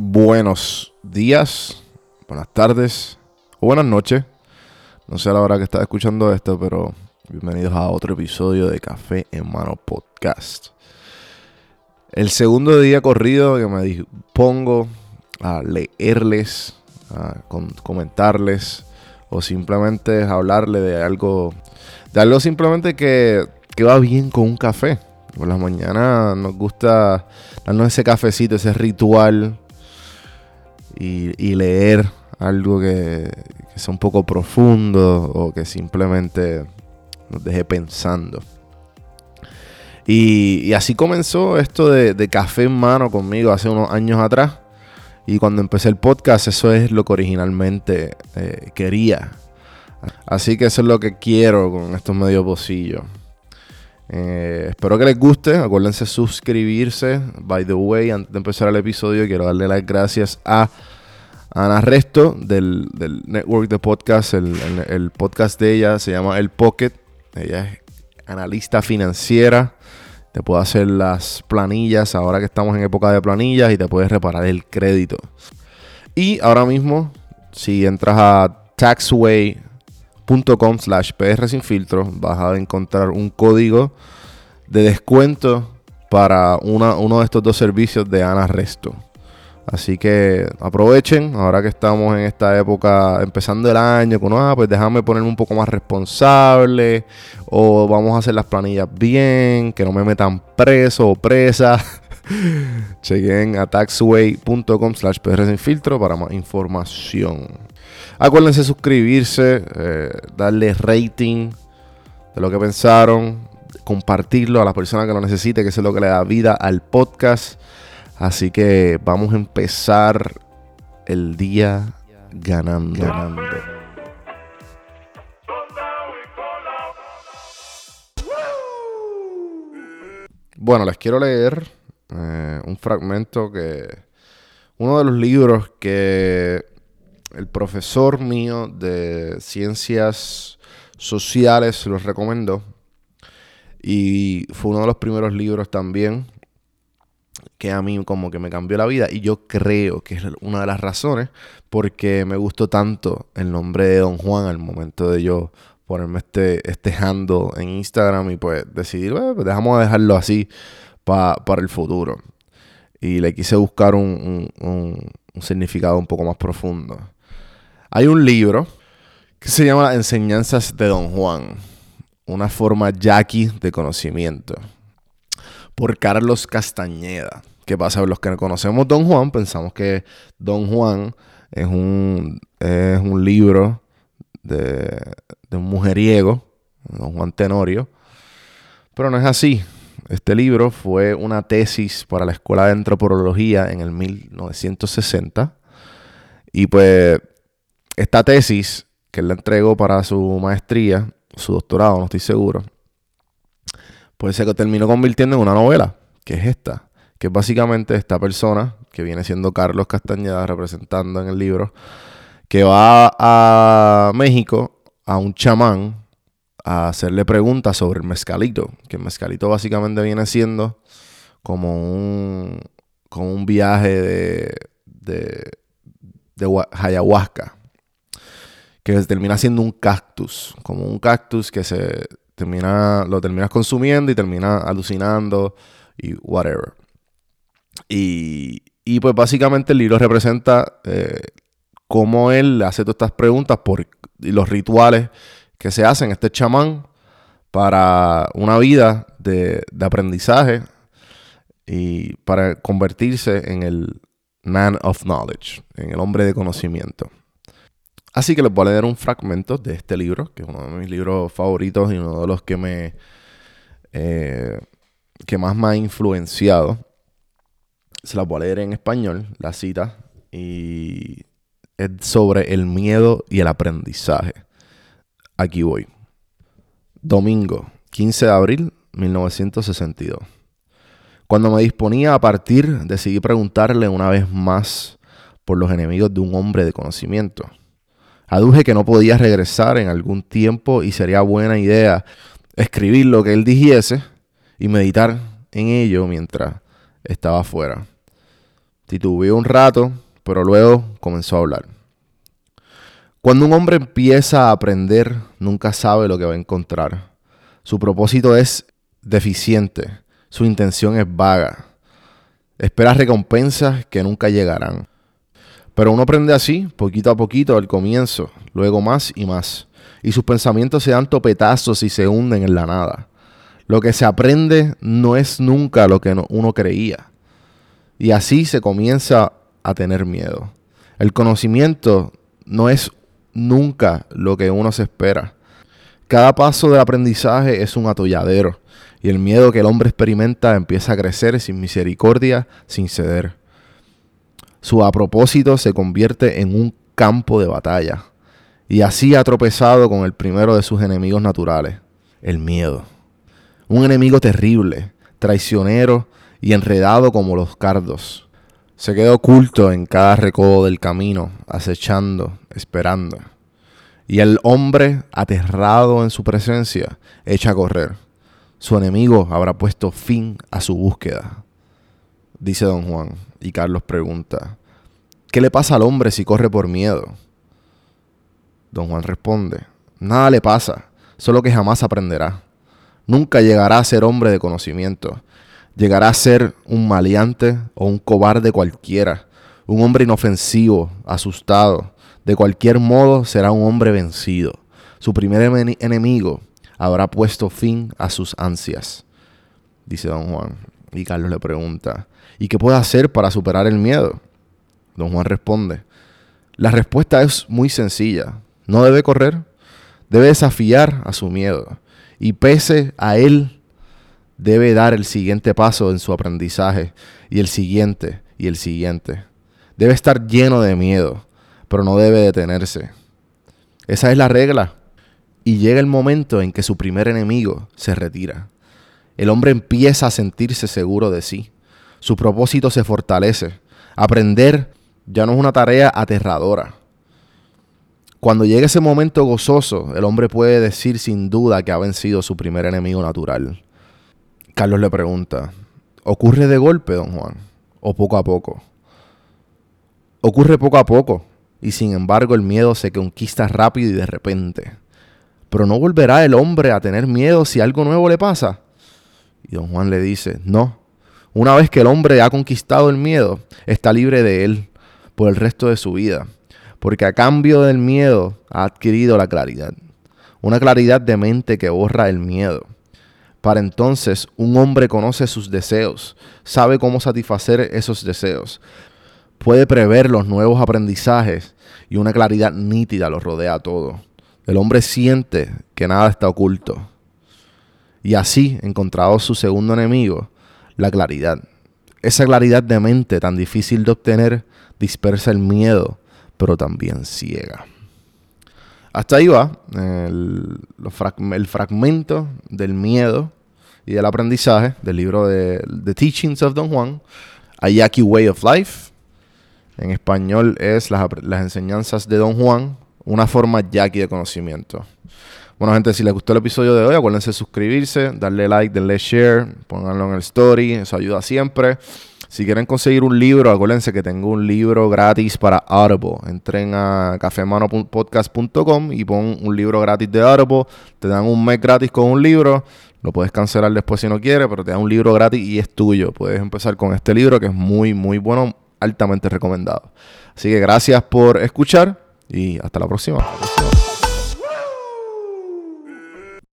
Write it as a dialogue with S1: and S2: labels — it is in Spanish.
S1: buenos días, buenas tardes o buenas noches. No sé a la hora que estás escuchando esto, pero bienvenidos a otro episodio de Café en Mano Podcast. El segundo día corrido que me dispongo a leerles, a comentarles o simplemente hablarle de algo, de algo simplemente que, que va bien con un café. Por las mañanas nos gusta darnos ese cafecito, ese ritual y, leer algo que, sea un poco profundo o que simplemente nos deje pensando. Y, así comenzó esto de, café en mano conmigo hace unos años atrás. Y cuando empecé el podcast, eso es lo que originalmente eh, quería. Así que eso es lo que quiero con estos medios pocillos. Eh, espero que les guste. Acuérdense suscribirse. By the way, antes de empezar el episodio, quiero darle las gracias a Ana Resto del, network de podcast. El, podcast de ella se llama El Pocket. Ella es analista financiera. Te puede hacer las planillas ahora que estamos en época de planillas y te puedes reparar el crédito. Y ahora mismo, si entras a taxway.com slash pr sin filtro, vas a encontrar un código de descuento para uno de estos dos servicios de Ana Resto. Así que aprovechen, ahora que estamos en esta época, empezando el año, con, ah, pues déjame ponerme un poco más responsable, o vamos a hacer las planillas bien, que no me metan preso o presa. Chequen a taxway.com slash sin filtro para más información. Acuérdense suscribirse, eh, darle rating de lo que pensaron, compartirlo a las personas que lo necesiten, que eso es lo que le da vida al podcast. Así que vamos a empezar el día ganando. Bueno, les quiero leer eh, un fragmento que... Uno de los libros que el profesor mío de ciencias sociales los recomendó. Y fue uno de los primeros libros también que a mí como que me cambió la vida y yo creo que es una de las razones porque me gustó tanto el nombre de Don Juan al momento de yo ponerme este, este handle en Instagram y pues decidir, bueno, pues dejamos dejarlo así para el futuro. Y le quise buscar un, un, significado un poco más profundo. Hay un libro que se llama Enseñanzas de Don Juan, una forma yaqui de conocimiento por Carlos Castañeda. ¿Qué pasa? Los que conocemos Don Juan, pensamos que Don Juan es un, es un libro de, un mujeriego, Don Juan Tenorio. Pero no es así. Este libro fue una tesis para la Escuela de Antropología en el 1960. Y pues esta tesis que él le entregó para su maestría, su doctorado, no estoy seguro, pues se terminó convirtiendo en una novela, que es esta, que es básicamente esta persona, que viene siendo Carlos Castañeda representando en el libro, que va a México a un chamán a hacerle preguntas sobre el mezcalito, que el mezcalito básicamente viene siendo como un, como un viaje de, de, de ayahuasca, que termina siendo un cactus, como un cactus que se termina, lo terminas consumiendo y terminas alucinando y whatever. Y, y pues básicamente el libro representa eh, cómo él hace todas estas preguntas por y los rituales que se hacen este chamán para una vida de, de aprendizaje y para convertirse en el man of knowledge, en el hombre de conocimiento. Así que les voy a leer un fragmento de este libro, que es uno de mis libros favoritos y uno de los que me. Eh, que más me ha influenciado. Se la voy a leer en español, la cita. Y es sobre el miedo y el aprendizaje. Aquí voy. Domingo, 15 de abril 1962. Cuando me disponía a partir, decidí preguntarle una vez más por los enemigos de un hombre de conocimiento. Aduje que no podía regresar en algún tiempo y sería buena idea escribir lo que él dijese y meditar en ello mientras estaba afuera. Titubeó un rato, pero luego comenzó a hablar. Cuando un hombre empieza a aprender, nunca sabe lo que va a encontrar. Su propósito es deficiente, su intención es vaga. Espera recompensas que nunca llegarán. Pero uno aprende así, poquito a poquito, al comienzo, luego más y más. Y sus pensamientos se dan topetazos y se hunden en la nada. Lo que se aprende no es nunca lo que uno creía. Y así se comienza a tener miedo. El conocimiento no es nunca lo que uno se espera. Cada paso del aprendizaje es un atolladero y el miedo que el hombre experimenta empieza a crecer sin misericordia, sin ceder. Su a propósito se convierte en un campo de batalla y así ha tropezado con el primero de sus enemigos naturales, el miedo. Un enemigo terrible, traicionero y enredado como los cardos. Se queda oculto en cada recodo del camino, acechando, esperando. Y el hombre, aterrado en su presencia, echa a correr. Su enemigo habrá puesto fin a su búsqueda. Dice don Juan. Y Carlos pregunta, ¿qué le pasa al hombre si corre por miedo? Don Juan responde, nada le pasa, solo que jamás aprenderá. Nunca llegará a ser hombre de conocimiento. Llegará a ser un maleante o un cobarde cualquiera, un hombre inofensivo, asustado. De cualquier modo será un hombre vencido. Su primer enemigo habrá puesto fin a sus ansias, dice don Juan. Y Carlos le pregunta, ¿y qué puede hacer para superar el miedo? Don Juan responde, la respuesta es muy sencilla. No debe correr, debe desafiar a su miedo. Y pese a él, debe dar el siguiente paso en su aprendizaje, y el siguiente, y el siguiente. Debe estar lleno de miedo, pero no debe detenerse. Esa es la regla. Y llega el momento en que su primer enemigo se retira. El hombre empieza a sentirse seguro de sí. Su propósito se fortalece. Aprender ya no es una tarea aterradora. Cuando llega ese momento gozoso, el hombre puede decir sin duda que ha vencido su primer enemigo natural. Carlos le pregunta, ¿ocurre de golpe, don Juan? ¿O poco a poco? Ocurre poco a poco, y sin embargo el miedo se conquista rápido y de repente. Pero no volverá el hombre a tener miedo si algo nuevo le pasa. Y don Juan le dice, no, una vez que el hombre ha conquistado el miedo, está libre de él por el resto de su vida, porque a cambio del miedo ha adquirido la claridad, una claridad de mente que borra el miedo. Para entonces un hombre conoce sus deseos, sabe cómo satisfacer esos deseos, puede prever los nuevos aprendizajes y una claridad nítida lo rodea a todo. El hombre siente que nada está oculto. Y así, encontrado su segundo enemigo, la claridad. Esa claridad de mente tan difícil de obtener dispersa el miedo, pero también ciega. Hasta ahí va el, fragmento del miedo y del aprendizaje del libro de The Teachings of Don Juan, A Yaqui Way of Life. En español es las, las enseñanzas de Don Juan, una forma yaqui de conocimiento. Bueno, gente, si les gustó el episodio de hoy, acuérdense de suscribirse, darle like, darle share, pónganlo en el story, eso ayuda siempre. Si quieren conseguir un libro, acuérdense que tengo un libro gratis para Audible. Entren a cafemanopodcast.com y pon un libro gratis de Audible. Te dan un mes gratis con un libro. Lo puedes cancelar después si no quieres, pero te dan un libro gratis y es tuyo. Puedes empezar con este libro que es muy, muy bueno, altamente recomendado. Así que gracias por escuchar y hasta la próxima.